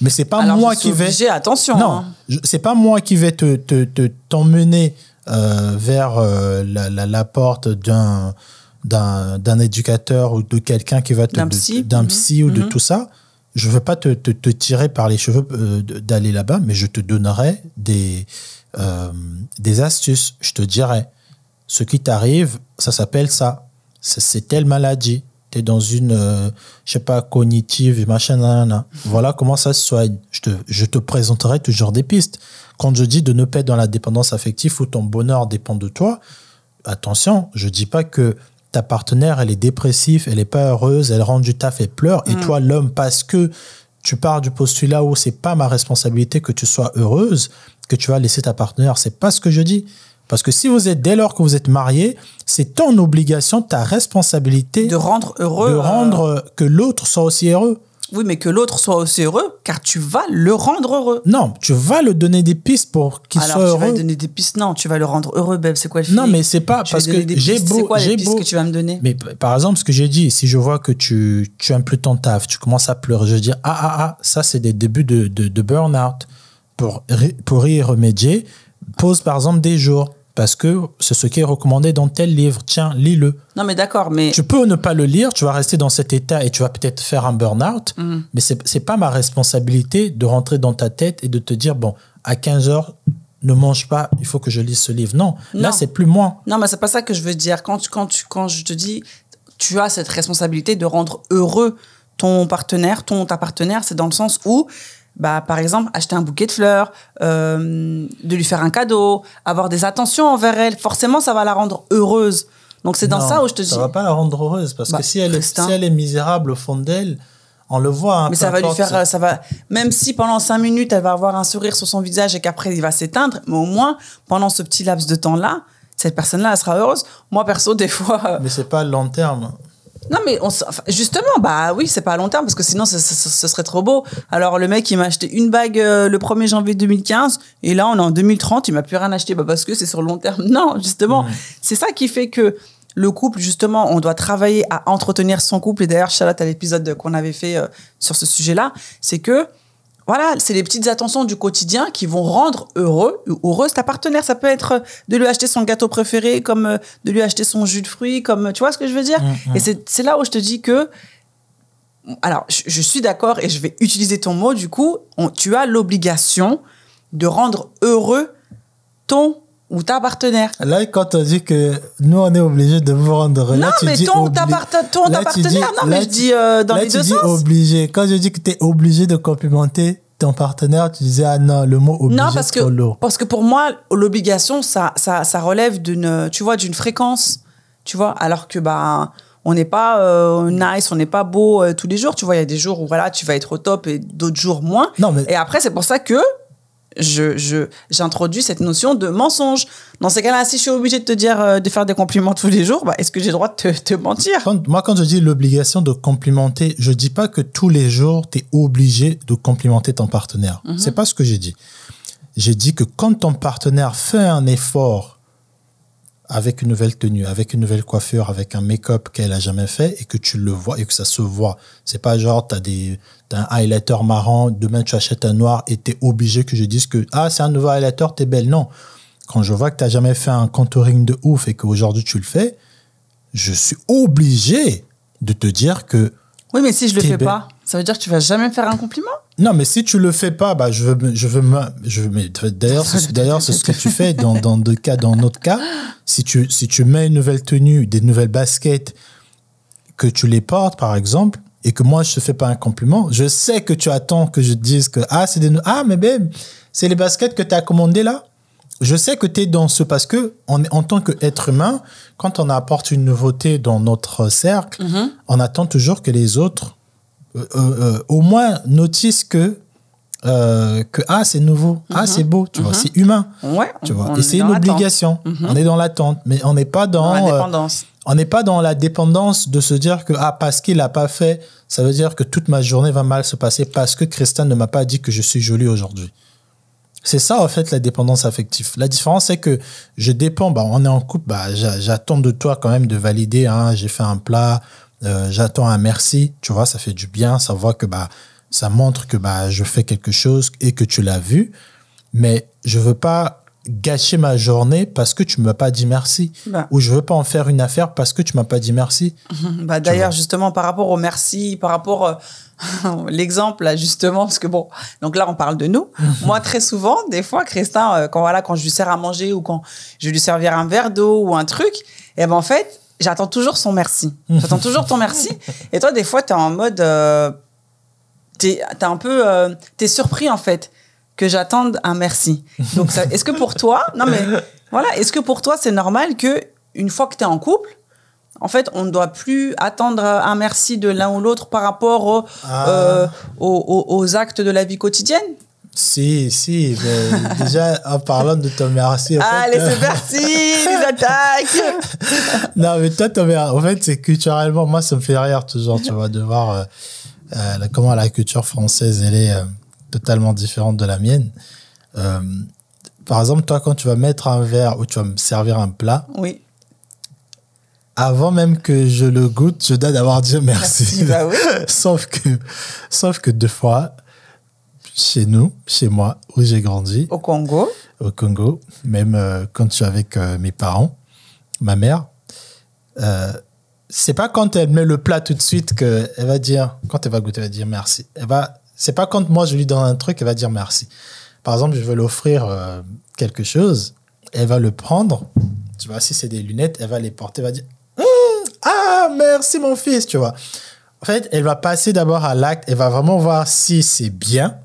Mais c'est pas Alors, moi je suis qui vais. obligée, attention. Non, hein. c'est pas moi qui vais te te- te- t'emmener euh, vers euh, la, la, la porte d'un d'un d'un éducateur ou de quelqu'un qui va te D'un psy. Mhm. psy ou de Mhm. tout ça. Je veux pas te, te, te tirer par les cheveux euh, d'aller là-bas, mais je te donnerai des euh, des astuces. Je te dirai ce qui t'arrive, ça s'appelle ça. C'est c'est telle maladie. Tu es dans une, euh, je sais pas, cognitive, machin, nanana. Voilà comment ça se soigne. Je te, je te présenterai toujours des pistes. Quand je dis de ne pas être dans la dépendance affective où ton bonheur dépend de toi, attention, je dis pas que ta partenaire, elle est dépressive, elle est pas heureuse, elle rentre du taf, elle pleure, et toi, l'homme, parce que tu pars du postulat où c'est pas ma responsabilité que tu sois heureuse, que tu vas laisser ta partenaire. C'est pas ce que je dis. Parce que si vous êtes, dès lors que vous êtes marié, c'est ton obligation, ta responsabilité De rendre heureux. de rendre euh, que l'autre soit aussi heureux. Oui, mais que l'autre soit aussi heureux, car tu vas le rendre heureux. Non, tu vas le donner des pistes pour qu'il Alors, soit tu vas heureux. lui donner des pistes. Non, tu vas le rendre heureux, Beb. C'est quoi le Non, mais c'est pas Tu parce que j'ai pistes. C'est beau, quoi les j'ai pistes beau. que tu vas me donner? Mais par exemple, ce que j'ai dit, si je vois que tu, tu aimes plus ton taf, tu commences à pleurer, je dis ah ah ah, ça c'est des débuts de, de, de burn-out. Pour, pour y remédier, pose par exemple des jours. Parce que c'est ce qui est recommandé dans tel livre. Tiens, lis-le. Non, mais d'accord, mais Tu peux ne pas le lire, tu vas rester dans cet état et tu vas peut-être faire un burn-out, Mhm. mais c'est c'est pas ma responsabilité de rentrer dans ta tête et de te dire bon, à 15 heures, ne mange pas, il faut que je lise ce livre. Non, là c'est plus moi. non, mais c'est pas ça que je veux dire. Quand, tu- quand, tu, quand je te dis, tu as cette responsabilité de rendre heureux ton partenaire, ton ta partenaire, c'est dans le sens où, bah, par exemple, acheter un bouquet de fleurs, euh, de lui faire un cadeau, avoir des attentions envers elle, forcément, ça va la rendre heureuse. Donc c'est dans Non, ça où je te dis. Ça va pas la rendre heureuse parce Bah, que si elle, est, si elle est misérable au fond d'elle, on le voit. hein, Mais ça va lui faire, euh, ça va, même si pendant cinq minutes elle va avoir un sourire sur son visage et qu'après il va s'éteindre, mais au moins pendant ce petit laps de temps là, cette personne-là, elle sera heureuse. Moi, perso, des fois. euh, Mais c'est pas long terme. Non, mais on, justement, bah oui, c'est pas à long terme parce que sinon, ce, ce- ce serait trop beau. Alors, le mec, il m'a acheté une bague euh, le 1er janvier 2015 et là, on est en 2030, il m'a plus rien acheté bah, parce que c'est sur le long terme. Non, justement, c'est ça qui fait que le couple, justement, on doit travailler à entretenir son couple. Et d'ailleurs, Charlotte, à l'épisode qu'on avait fait euh, sur ce sujet-là, c'est que voilà, c'est les petites attentions du quotidien qui vont rendre heureux ou heureuse ta partenaire. Ça peut être de lui acheter son gâteau préféré, comme euh, de lui acheter son jus de fruits, comme tu vois ce que je veux dire? Mhm. Et c'est c'est là où je te dis que, alors, je, je suis d'accord et je vais utiliser ton mot. Du coup, on- tu as l'obligation de rendre heureux ton ou ta partenaire. Là, quand on dit que nous, on est obligé de vous rendre. Non, là, tu mais dis ton ta, ton ta tu dis- partenaire. non, mais je tu- dis euh, dans là, les tu deux dis sens. obligé. Quand je dis que tu es obligé de complimenter ton partenaire, tu disais, ah non, le mot obligé, Non, parce trop que, lourd. parce que pour moi, l'obligation, ça, ça, ça relève d'une, tu vois, d'une fréquence, tu vois, alors que, bah, on n'est pas euh, nice, on n'est pas beau euh, tous les jours, tu vois, il y a des jours où, voilà, tu vas être au top et d'autres jours moins. Non, mais Et après, c'est pour ça que je, je, j'introduis cette notion de mensonge. Dans ces cas-là, si je suis obligée de te dire, euh, de faire des compliments tous les jours, bah, est-ce que j'ai le droit de te, te mentir? Quand- moi, quand je dis l'obligation de complimenter, je dis pas que tous les jours, tu es obligé de complimenter ton partenaire. Mhm. C'est pas ce que j'ai dit. J'ai dit que quand ton partenaire fait un effort avec une nouvelle tenue, avec une nouvelle coiffure, avec un make-up qu'elle a jamais fait et que tu le vois et que ça se voit. C'est pas genre, tu as, des, t'as un highlighter marrant, demain tu achètes un noir et tu es obligé que je dise que ah, c'est un nouveau highlighter, t'es belle. Non. Quand je vois que tu n'as jamais fait un contouring de ouf et qu'aujourd'hui tu le fais, je suis obligé de te dire que Oui, mais si je le T'es fais belle. pas, ça veut dire que tu vas jamais faire un compliment? Non, mais si tu le fais pas, bah je veux, je veux, je d'ailleurs, c'est, d'ailleurs, c'est ce que tu fais dans, dans deux cas, dans notre cas. Si tu, si tu mets une nouvelle tenue, des nouvelles baskets, que tu les portes, par exemple, et que moi je te fais pas un compliment, je sais que tu attends que je te dise que ah c'est des, ah mais ben c'est les baskets que tu as commandées là. Je sais que tu es dans ce parce que on, en tant qu'être humain, quand on apporte une nouveauté dans notre cercle, on attend toujours que les autres euh, euh, euh, au moins notice que euh, que ah c'est nouveau, ah c'est beau, tu vois, c'est humain, Ouais. tu vois. Et est c'est une obligation. On est dans l'attente, mais on n'est pas dans, Dans la dépendance. on n'est pas dans la dépendance de se dire que ah parce qu'il a pas fait, ça veut dire que toute ma journée va mal se passer parce que Christian ne m'a pas dit que je suis jolie aujourd'hui. C'est ça en fait la dépendance affective. La différence c'est que je dépends, bah on est en couple, bah j'a- j'attends de toi quand même de valider. Hein, j'ai fait un plat, euh, j'attends un merci. Tu vois, ça fait du bien, ça voit que bah ça montre que bah je fais quelque chose et que tu l'as vu. Mais je veux pas gâcher ma journée parce que tu m'as pas dit merci Bah. ou je veux pas en faire une affaire parce que tu m'as pas dit merci. Bah, D'ailleurs, justement, par rapport au merci, par rapport euh, l'exemple, là, justement, parce que bon, donc là, on parle de nous. Moi, très souvent, des fois, Christin, euh, quand, voilà, quand je lui sers à manger ou quand je vais lui servir un verre d'eau ou un truc, et ben en fait, j'attends toujours son merci. J'attends toujours ton merci. Et toi, des fois, tu es en mode. euh, t'es t'es un peu. euh, t'es surpris, en fait, que j'attende un merci. Donc, est-ce que pour toi. Non, mais voilà, est-ce que pour toi, c'est normal que une fois que tu es en couple, en fait, on ne doit plus attendre un merci de l'un ou l'autre par rapport au- Ah. euh, aux, aux- aux actes de la vie quotidienne? Si, si, mais déjà en parlant de en fait, Allez, euh, c'est parti, les attaques. non, mais toi, merci, en fait, c'est culturellement, moi, ça me fait rire toujours, tu vois, de voir euh, euh, la- comment la culture française, elle est euh, totalement différente de la mienne. Euh, par exemple, toi, quand tu vas mettre un verre ou tu vas me servir un plat, Oui, avant même que je le goûte, je dois d'abord dire merci. Merci, bah oui. sauf, que, sauf que deux fois, chez nous, chez moi, où j'ai grandi, au Congo. au Congo, même euh, quand je suis avec euh, mes parents, ma mère, euh, c'est pas quand elle met le plat tout de suite qu'elle va dire, quand elle va goûter, elle va dire merci. Elle va, c'est pas quand moi je lui donne un truc, elle va dire merci. Par exemple, je veux lui offrir quelque chose, elle va le prendre, tu vois, si c'est des lunettes, elle va les porter, elle va dire Hum, Ah, merci mon fils, tu vois. En fait, elle va passer d'abord à l'acte, elle va vraiment voir si c'est bien.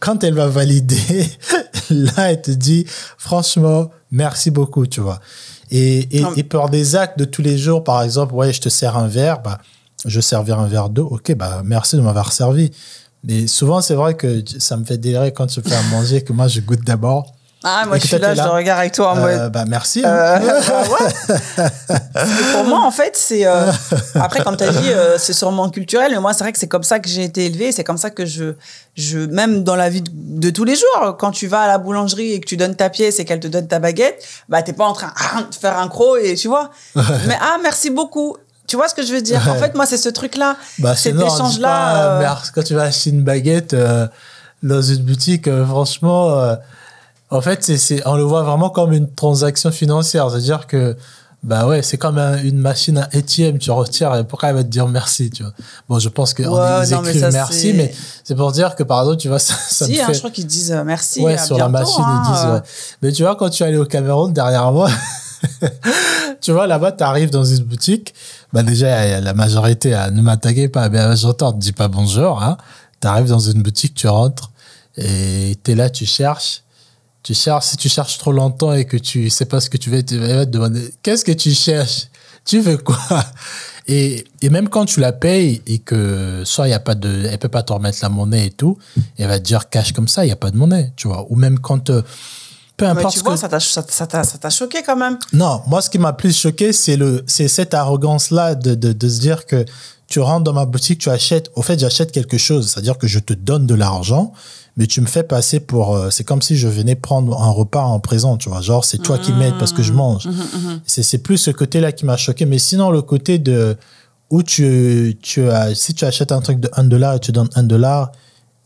Quand elle va valider, là, elle te dit, franchement, merci beaucoup, tu vois. Et, et, Non. et pour des actes de tous les jours, par exemple, ouais, je te sers un verre, bah, je servir un verre d'eau, ok, bah, merci de m'avoir servi. Mais souvent, c'est vrai que ça me fait délirer quand tu fais à manger, que moi, je goûte d'abord. Ah, moi, Et je suis là, t'es je là. regarde avec toi en mode. Euh, bah, merci. hein. Euh, bah. Parce que pour moi, en fait, c'est. euh, après, comme tu as dit, c'est sûrement culturel, mais moi, c'est vrai que c'est comme ça que j'ai été élevée. C'est comme ça que je, je. Même dans la vie de, tous les jours, quand tu vas à la boulangerie et que tu donnes ta pièce et qu'elle te donne ta baguette, bah, t'es pas en train de faire un croc et tu vois. Mais ah, merci beaucoup. Tu vois ce que je veux dire? En fait, moi, c'est ce truc-là. Bah, cet échange-là. Quand tu vas acheter une baguette dans une boutique, franchement, en fait, c'est, on le voit vraiment comme une transaction financière. C'est-à-dire que, bah ouais, c'est comme un- une machine à ATM, tu retires et pourquoi elle va te dire merci, tu vois. Bon, je pense Ouais, non, mais écrivent ça, merci, mais c'est pour dire que, par exemple, tu vois, ça, ça si, me hein, fait... je crois qu'ils disent euh, merci. Ouais, à sur la machine, hein, ils disent. euh. ouais. Mais tu vois, quand tu es allé au Cameroun dernièrement, tu vois, là-bas, tu arrives dans une boutique. Bah, déjà, il y a la majorité, à ne m'attaquez pas, bien j'entends, ne dis pas bonjour. Hein. Tu arrives dans une boutique, tu rentres et tu es là, tu cherches. Tu cherches, si tu cherches trop longtemps et que tu sais pas ce que tu veux, tu vas te demander qu'est-ce que tu cherches? Tu veux quoi? Et, et même quand tu la payes et que soit il y a pas de, elle peut pas te remettre la monnaie et tout, elle va te dire cash comme ça, il y a pas de monnaie, tu vois. Ou même quand, euh, peu Mais importe tu ce vois, que- ça t'a ça ça choqué quand même. non, moi, ce qui m'a plus choqué, c'est le, c'est cette arrogance-là de, de, de se dire que tu rentres dans ma boutique, tu achètes. Au fait, j'achète quelque chose, c'est-à-dire que je te donne de l'argent, mais tu me fais passer pour. euh, c'est comme si je venais prendre un repas en présent, tu vois. Genre, c'est toi qui m'aides parce que je mange. C'est, c'est plus ce côté-là qui m'a choqué. Mais sinon, le côté de où tu, tu as, si tu achètes un truc de 1 dollar et tu donnes 1 dollar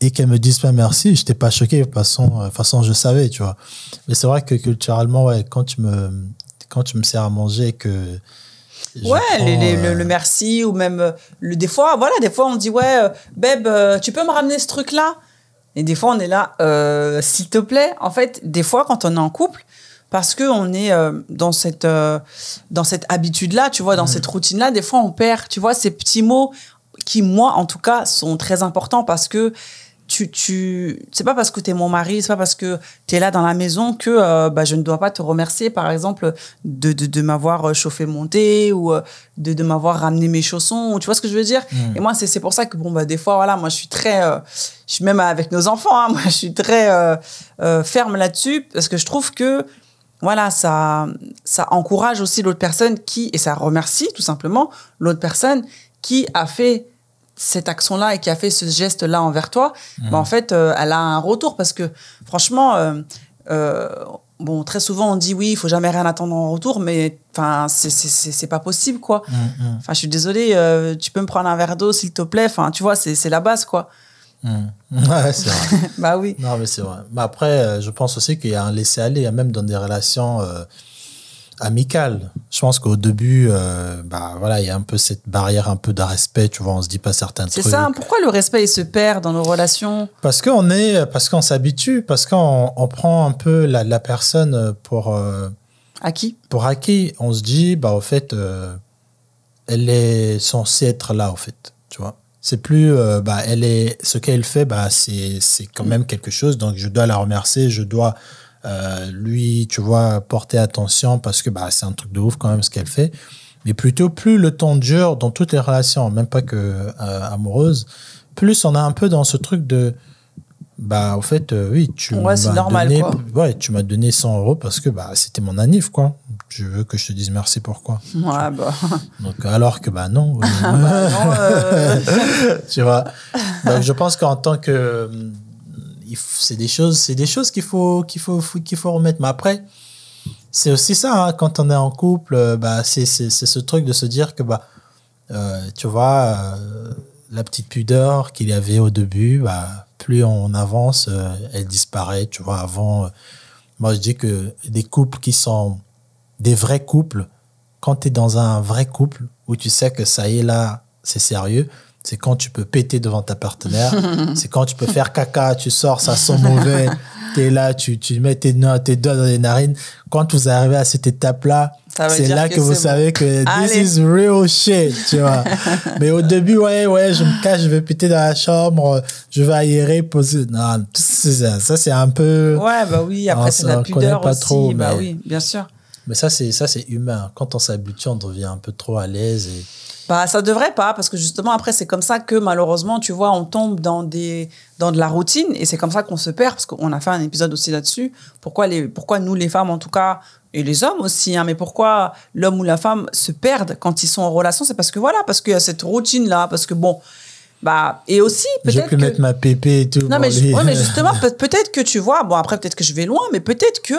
et qu'elle me dise pas merci, je n'étais pas choqué. De toute façon, euh, de toute façon, je savais, tu vois. Mais c'est vrai que culturellement, ouais, quand tu me, quand tu me sers à manger et que. je Ouais, prends, les- les- euh, le, le merci ou même le, des fois, voilà, des fois on dit ouais, euh, Beb, euh, tu peux me ramener ce truc-là? Et des fois on est là, euh, s'il te plaît. En fait, des fois quand on est en couple, parce que on est euh, dans cette euh, dans cette habitude-là, tu vois, dans cette routine-là, des fois on perd, tu vois, ces petits mots qui moi en tout cas sont très importants parce que tu, tu c'est pas parce que tu es mon mari, c'est pas parce que tu es là dans la maison que euh, bah, je ne dois pas te remercier, par exemple, de, de, de m'avoir euh, chauffé mon thé ou euh, de, de m'avoir ramené mes chaussons. Tu vois ce que je veux dire? Mm. Et moi, c'est pour ça que, bon, bah, des fois, voilà, moi, je suis très. euh, je suis même avec nos enfants, hein, moi, je suis très euh, ferme là-dessus parce que je trouve que. Voilà, ça, ça encourage aussi l'autre personne qui, et ça remercie tout simplement l'autre personne qui a fait cette action-là et qui a fait ce geste-là envers toi, bah, en fait, euh, elle a un retour parce que franchement, euh, euh, bon, très souvent on dit oui, il faut jamais rien attendre en retour, mais enfin, c'est- pas possible quoi. hum, hum, Enfin, je suis désolée, euh, tu peux me prendre un verre d'eau s'il te plaît? Enfin, tu vois, c'est la base quoi. Ouais, c'est vrai. bah oui. Non, mais c'est vrai. Mais après, je pense aussi qu'il y a un laisser-aller, hein, même dans des relations amicales. Je pense qu'au début, euh, bah, voilà, il y a un peu cette barrière, un peu de respect, tu vois, on se dit pas certains C'est trucs. ça. hein. Pourquoi le respect il se perd dans nos relations? Parce qu'on est, parce qu'on s'habitue, parce qu'on on prend un peu la, la personne pour, euh, À qui? pour acquis. On se dit, bah, au fait, euh, elle est censée être là, au fait, tu vois. C'est plus, euh, bah, elle est, ce qu'elle fait, bah, c'est, c'est quand même quelque chose. Donc, je dois la remercier, je dois, euh, lui, tu vois, porter attention parce que, bah, c'est un truc de ouf quand même ce qu'elle fait. Mais plutôt, plus le temps dure dans toutes les relations, même pas que euh, amoureuses, plus on a un peu dans ce truc de, bah, au fait, euh, oui, tu Ouais, m'as normal, donné, quoi. ouais, tu m'as donné 100 euros parce que, bah, c'était mon anniv, quoi. Je veux que je te dise merci pourquoi. Ouais, bah. Donc, alors que, bah, non. bah non, euh, tu vois. Donc, je pense qu'en tant que, c'est des choses, c'est qu'il faut, qu'il faut, remettre. Mais après, c'est aussi ça, hein, quand on est en couple, euh, bah, c'est, ce truc de se dire que, bah, euh, tu vois, euh, la petite pudeur qu'il y avait au début, bah, plus on avance, elle disparaît. Tu vois, avant, moi, je dis que des couples qui sont des vrais couples, quand tu es dans un vrai couple où tu sais que ça y est là, c'est sérieux, c'est quand tu peux péter devant ta partenaire, c'est quand tu peux faire caca, tu sors, ça sent mauvais, tu es là, tu, tu mets tes, tes doigts dans les narines. Quand vous arrivez à cette étape-là, c'est là que que, vous savez que Allez. this is real shit, tu vois. Mais au début, ouais, ouais, je me cache, je vais péter dans la chambre, je vais aérer, poser. Non, ça, ça c'est un peu. ouais, bah oui. Après, c'est la pudeur pas aussi. trop, bah mais- oui, bien sûr. Mais ça, c'est ça, c'est humain. Quand on s'habitue, on devient un peu trop à l'aise et Bah, ça devrait pas, parce que justement, après, c'est comme ça que malheureusement, tu vois, on tombe dans, des, dans de la routine et c'est comme ça qu'on se perd, parce qu'on a fait un épisode aussi là-dessus. Pourquoi, les, pourquoi nous, les femmes, en tout cas, et les hommes aussi, hein, mais pourquoi l'homme ou la femme se perdent quand ils sont en relation? C'est parce que voilà, parce qu'il y a cette routine-là, parce que bon. Bah, et aussi, peut-être. pu que- mettre ma pépé et tout. non, mais, ouais, justement, peut- peut-être que tu vois, bon, après, peut-être que je vais loin, mais peut-être que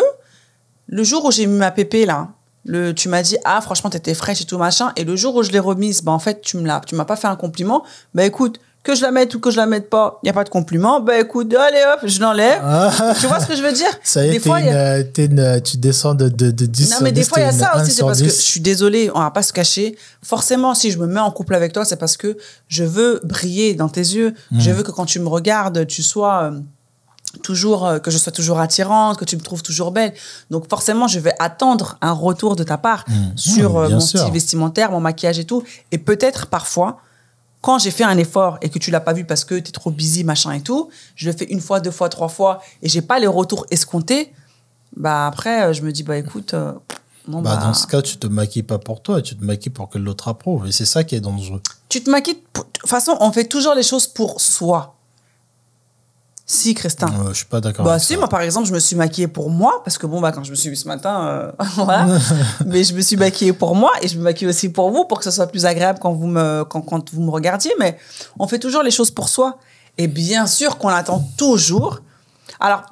le jour où j'ai mis ma pépé, là, le, tu m'as dit, ah, franchement, t'étais fraîche et tout, machin, et le jour où je l'ai remise, bah, en fait, tu me l'as, tu m'as pas fait un compliment, bah, écoute, que je la mette ou que je la mette pas, il y a pas de compliment, bah, écoute, allez hop, je l'enlève. Ah, tu vois ce que je veux dire? ça y est, Des fois, a- une, euh, tu descends de, de, de 10 non, mais des 10, fois, il y a ça une 1 aussi. C'est parce que 10. je suis désolée, on va pas se cacher. Forcément, si je me mets en couple avec toi, c'est parce que je veux briller dans tes yeux. Je Mm. veux que quand tu me regardes, tu sois euh, toujours, euh, que je sois toujours attirante, que tu me trouves toujours belle. Donc, forcément, je vais attendre un retour de ta part sur Mm, euh, bien mon sûr. style vestimentaire, mon maquillage et tout. Et peut-être parfois, quand j'ai fait un effort et que tu l'as pas vu parce que tu es trop busy, machin et tout, je le fais une fois, deux fois, trois fois et j'ai pas les retours escomptés. Bah après, euh, je me dis, bah écoute, euh, bon, Bah, bah, dans ce cas, tu te maquilles pas pour toi, tu te maquilles pour que l'autre approuve. Et c'est ça qui est dangereux. tu te maquilles. De toute façon, on fait toujours les choses pour soi. Si, Christin. Euh, je suis pas d'accord Bah avec si, ça. moi par exemple, je me suis maquillée pour moi, parce que bon, bah quand je me suis vue ce matin, euh, voilà. mais je me suis maquillée pour moi et je me maquille aussi pour vous, pour que ce soit plus agréable quand vous me, quand, quand vous me regardiez. Mais on fait toujours les choses pour soi. Et bien sûr qu'on attend toujours. Alors,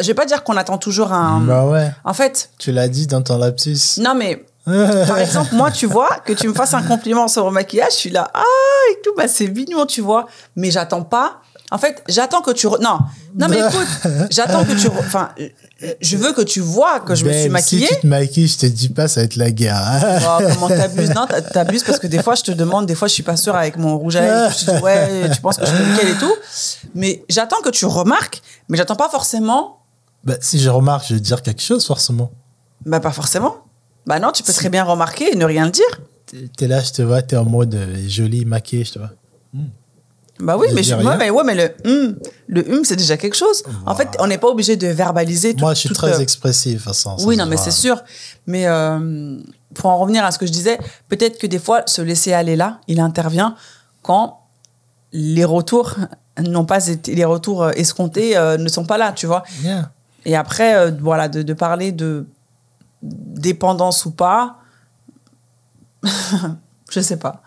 je vais pas dire qu'on attend toujours un... Bah ouais, En fait, tu l'as dit dans ton lapsus. non mais par exemple, moi, tu vois, que tu me fasses un compliment sur mon maquillage, je suis là, ah, et tout, bah, c'est mignon, tu vois. Mais j'attends pas. En fait, j'attends que tu. re- Non, non, mais écoute, j'attends que tu. re- Enfin, je veux que tu vois que je me suis Babe, maquillée. Si tu te maquilles, je te dis pas, ça va être la guerre. hein. Oh, comment t'abuses Non, t'a- t'abuses parce que des fois, je te demande, des fois, je suis pas sûre avec mon rouge à lèvres. Je te dis, ouais, tu penses que je suis nickel et tout. Mais j'attends que tu remarques, mais j'attends pas forcément. Bah, si je remarque, je vais dire quelque chose, forcément. Bah, pas forcément. Bah, non, tu peux très bien remarquer et ne rien dire. T'es- là, je te vois, t'es en mode euh, joli, maquillé, je te vois. Bah oui, mais, je, ouais, mais, ouais, mais le hum, le hum, c'est déjà quelque chose. En fait, on n'est pas obligé de verbaliser tout. Moi, je suis très euh, expressif, ça Oui, non, mais c'est sûr. Mais euh, pour en revenir à ce que je disais, peut-être que des fois, se laisser aller là, il intervient quand les retours n'ont pas été, les retours euh, escomptés euh, ne sont pas là, tu vois. Yeah. Et après, voilà, de, de parler de dépendance ou pas, je sais pas.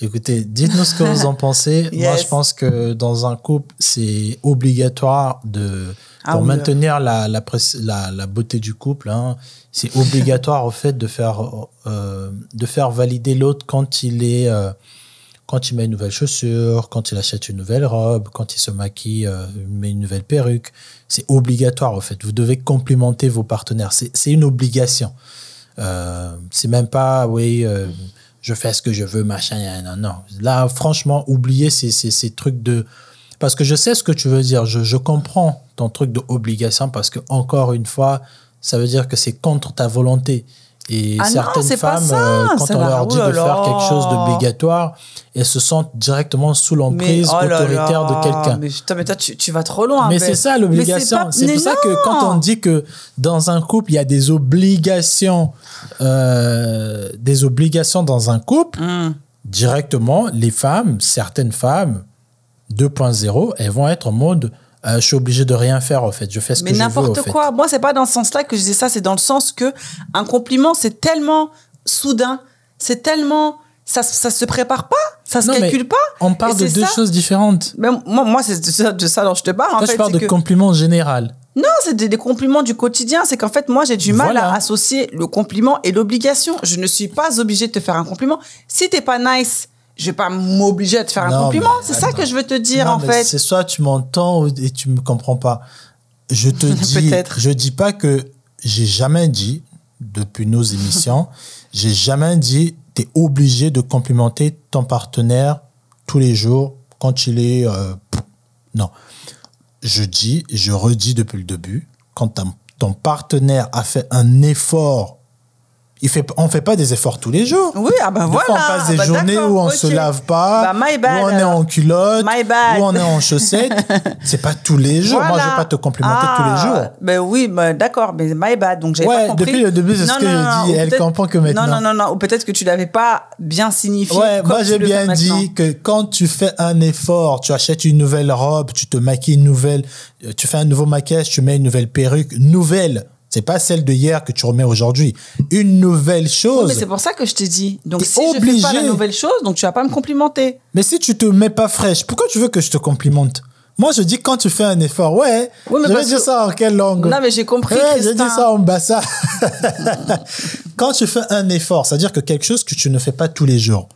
Écoutez, dites-nous ce que vous en pensez. Moi, je pense que dans un couple, c'est obligatoire de Ah pour oui, maintenir la, la, pré- la, la beauté du couple. hein, c'est obligatoire au fait de faire euh, de faire valider l'autre quand il est euh, quand il met une nouvelle chaussure, quand il achète une nouvelle robe, quand il se maquille, euh, met une nouvelle perruque. C'est obligatoire au fait. Vous devez complimenter vos partenaires. C'est une obligation. Euh, c'est même pas, oui, je fais ce que je veux, machin. Non, non. Là, franchement, oubliez ces, ces, ces trucs de. Parce que je sais ce que tu veux dire. Je, je comprends ton truc d'obligation parce que, encore une fois, ça veut dire que c'est contre ta volonté. Et Ah certaines femmes, euh, quand Ça on leur dit de faire quelque chose d'obligatoire, elles se sentent directement sous l'emprise oh autoritaire de quelqu'un. Mais, toi, tu, tu vas trop loin. Mais c'est ça l'obligation. C'est pour ça que quand on dit que dans un couple, il y a des obligations, euh, des obligations dans un couple, Hum. directement, les femmes, certaines femmes, 2.0, elles vont être en mode euh, je suis obligé de rien faire, en fait. Je fais ce Mais que je veux, au n'importe fait. quoi. Moi, c'est pas dans ce sens-là que je disais ça. C'est dans le sens que un compliment, c'est tellement soudain, c'est tellement, ça, ça se prépare pas, ça se Non, mais calcule pas. On parle de deux ça. choses différentes. Mais moi, moi c'est de ça, dont je te parle. En Toi, fait, je parle de que- compliments en général. Non, c'est des, des compliments du quotidien. C'est qu'en fait, moi, j'ai du mal Voilà. à associer le compliment et l'obligation. Je ne suis pas obligée de te faire un compliment. Si t'es pas nice, je vais pas m'obliger à te faire un compliment. C'est ça que je veux te dire, Non, en fait. C'est soit tu m'entends et tu me comprends pas. Je te dis, je dis pas que j'ai jamais dit depuis nos émissions, j'ai jamais dit tu es obligé de complimenter ton partenaire tous les jours quand il est euh, non. Je dis, je redis depuis le début, quand ton partenaire a fait un effort Il fait, on fait pas des efforts tous les jours. Oui, ah bah Des voilà. fois, on passe des bah journées où on ok. se lave pas, Bah, my bad, où on est en culotte, où on est en chaussettes. c'est pas tous les jours. Moi, je Voilà. vais pas te complimenter Ah, tous les jours. Ben oui, ben d'accord, mais my bad. Donc Ouais, pas compris. depuis le début, c'est ce que non, je dis. Elle comprend que maintenant. Non, non, non, non. Ou peut-être que tu l'avais pas bien signifié. Ouais, moi j'ai bien maintenant. dit que quand tu fais un effort, tu achètes une nouvelle robe, tu te maquilles une nouvelle, tu fais un nouveau maquillage, tu mets une nouvelle perruque, nouvelle. C'est pas celle de hier que tu remets aujourd'hui. Une nouvelle Oui, chose. mais c'est pour ça que je t'ai dit. Donc si je fais pas la obligé. nouvelle chose, donc tu vas pas me complimenter. Mais si tu te mets pas fraîche, pourquoi tu veux que je te complimente? Moi, je dis quand tu fais un effort, ouais. Oui, mais je vais dire que- ça en quelle langue? Non, mais j'ai compris, Ouais, Christin. dit ça en bassa. quand tu fais un effort, c'est-à-dire que quelque chose que tu ne fais pas tous les jours.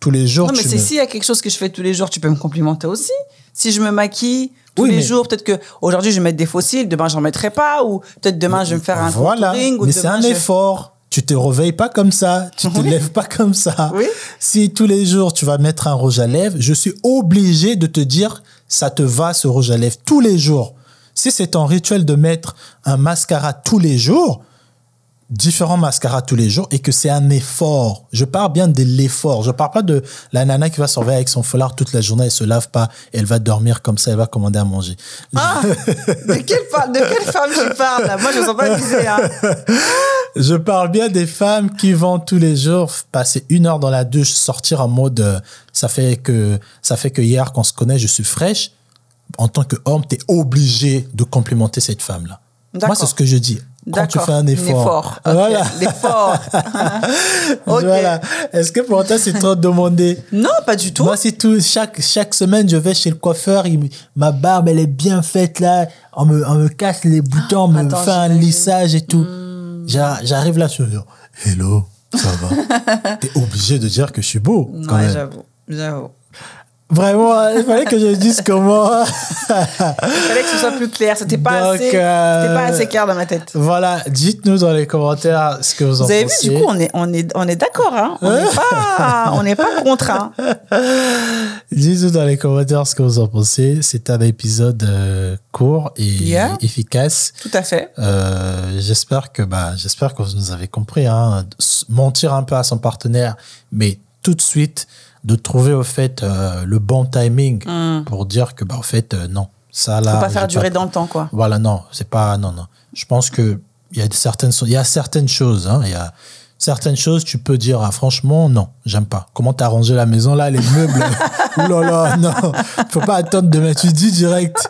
Tous les jours, Non, mais c'est ne- s'il y a quelque chose que je fais tous les jours, tu peux me complimenter aussi. Si je me maquille tous Oui, les mais- jours, peut-être que aujourd'hui je vais mettre des fossiles, demain j'en mettrai pas, ou peut-être demain je vais me faire un Voilà, contouring, ou mais c'est un je effort. Tu te réveilles pas comme ça, tu te Oui. lèves pas comme ça. Oui. Si tous les jours tu vas mettre un rouge à lèvres, je suis obligé de te dire ça te va ce rouge à lèvres tous les jours. Si c'est ton rituel de mettre un mascara tous les jours, différents mascaras tous les jours et que c'est un effort. Je parle bien de l'effort. Je parle pas de la nana qui va surveiller avec son foulard toute la journée, elle se lave pas, elle va dormir comme ça, elle va commander à manger. Ah de quelle, de quelle femme tu parles là? Moi je ne sens pas visée. Hein. Je parle bien des femmes qui vont tous les jours passer une heure dans la douche, sortir en mode euh, ça fait que ça fait que hier qu'on se connaît, je suis fraîche. En tant qu'homme, tu es obligé de complimenter cette femme-là. Moi, D'accord. c'est ce que je dis. Quand tu fais un effort. L'effort. Ok. Voilà. Est-ce que pour toi, c'est trop demandé? Non, pas du tout. Moi, c'est tout. Chaque, chaque semaine, je vais chez le coiffeur. il ma barbe, elle est bien faite là. On me, on me casse les boutons, on me fait un lissage et tout. J'a- J'arrive là, je suis Hello, ça va? T'es obligé de dire que je suis beau. quand ouais, j'avoue. J'avoue. Vraiment, il fallait que je dise comment. Il fallait que ce soit plus clair. C'était pas, Donc, assez, euh, pas assez clair dans ma tête. voilà, dites-nous dans les commentaires ce que vous en Vous avez vu, pensez. du coup, on est, on est, on est d'accord. Hein on n'est pas, on pas contre. Hein Dites-nous dans les commentaires ce que vous en pensez. C'est un épisode euh, court et Yeah. efficace. Tout à fait. Euh, j'espère que bah j'espère que vous nous avez compris hein, mentir un peu à son partenaire mais tout de suite de trouver au fait euh, le bon timing pour dire que bah au fait euh, non. Ça là. Faut pas faire durer dans le temps, quoi. voilà non c'est pas non non. Je pense que il y a certaines il y a certaines choses hein. Il y a certaines choses tu peux dire ah, franchement non j'aime pas. Comment t'as rangé la maison là les meubles? Là non. Faut pas attendre demain tu dis direct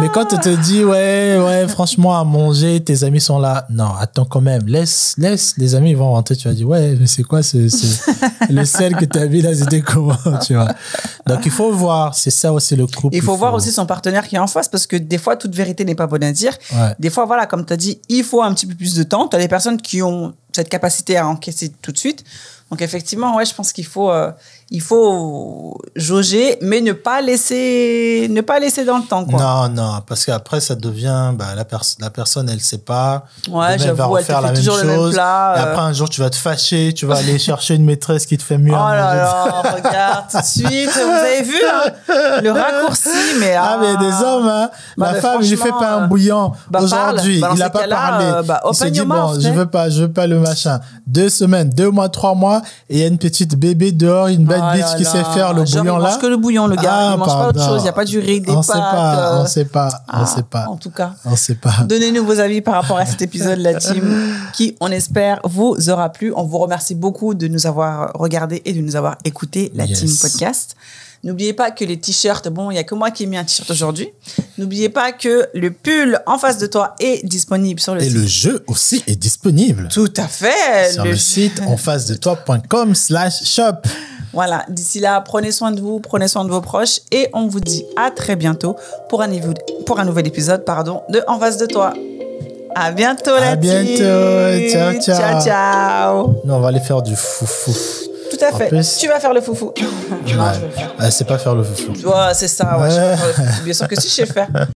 mais quand on te dit ouais ouais franchement à manger tes amis sont là. Non attends quand même. Laisse laisse les amis ils vont rentrer. Tu vas dire ouais mais c'est quoi ce, ce- le sel que t'as mis là? C'était comment? Tu vois? Donc il faut voir. C'est ça aussi le couple Il faut voir aussi son partenaire qui est en face parce que des fois, toute vérité n'est pas bonne à dire. Ouais. Des fois, voilà, comme tu as dit, il faut un petit peu plus de temps. Tu as des personnes qui ont cette capacité à encaisser tout de suite. Donc, effectivement, ouais, je pense qu'il faut, euh, il faut jauger, mais ne pas laisser, ne pas laisser dans le temps, quoi. Non, non, parce qu'après, ça devient, bah, la, pers- la personne, elle sait pas. Ouais, elle va elle refaire fait la même le même chose. plat, Et euh. après, un jour, tu vas te fâcher, tu vas aller chercher une maîtresse qui te fait mieux Oh là là, regarde tout de suite. Vous avez vu hein, le raccourci, mais Ah, mais il y a des hommes, hein. Bah, mais femme, il lui fait franchement, pas un euh, bouillon. bah, Aujourd'hui, il a pas parlé. euh, il s'est dit, bon, je hein. veux pas, je veux pas le machin. Deux semaines, deux mois, trois mois, et il y a une petite bébé dehors, une bad Oh bitch là qui là. sait faire le Genre, bouillon il là. mange que le bouillon, le gars. Ah, il mange pas autre chose. Il n'y a pas du riz, des On pâtes. sait pas, euh, on sait pas, on ah, sait pas. En tout cas. On sait pas. Donnez-nous vos avis par rapport à cet épisode, la team, qui, on espère, vous aura plu. On vous remercie beaucoup de nous avoir regardé et de nous avoir écouté, la Yes. team podcast. N'oubliez pas que les t-shirts, bon, il n'y a que moi qui ai mis un t-shirt aujourd'hui. N'oubliez pas que le pull en face de toi est disponible sur le Et site. le jeu aussi est disponible. Tout à fait. sur le, site en face de toi.com slash shop. Voilà, d'ici là, prenez soin de vous, prenez soin de vos proches et on vous dit à très bientôt pour un, niveau- pour un nouvel épisode pardon, de En face de toi. À bientôt la À bientôt. Ciao, ciao. Ciao, ciao. Nous, on va aller faire du foufou. Tout à fait. plus- Tu vas faire le foufou. Non, je vais le faire. Ouais, c'est pas faire le foufou. Ouais, c'est ça, ouais, je vais Ouais. faire le foufou. Bien sûr que si je sais faire.